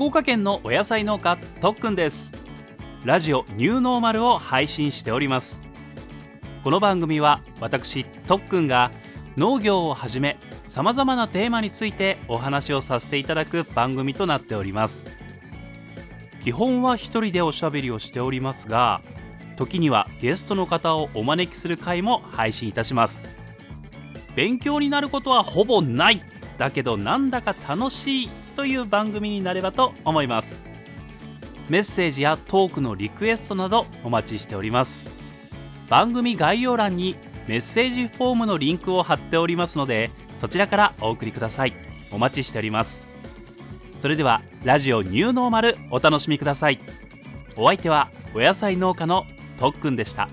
福岡県のお野菜農家とっくんです。ラジオニューノーマルを配信しております。この番組は私とっくんが農業をはじめさまざまなテーマについてお話をさせていただく番組となっております。基本は一人でおしゃべりをしておりますが時にはゲストの方をお招きする回も配信いたします。勉強になることはほぼない。だけどなんだか楽しいという番組になればと思います。メッセージやトークのリクエストなどお待ちしております。番組概要欄にメッセージフォームのリンクを貼っておりますのでそちらからお送りください。お待ちしております。それではラジオニューノーマルお楽しみください。お相手はお野菜農家のとっくんでした。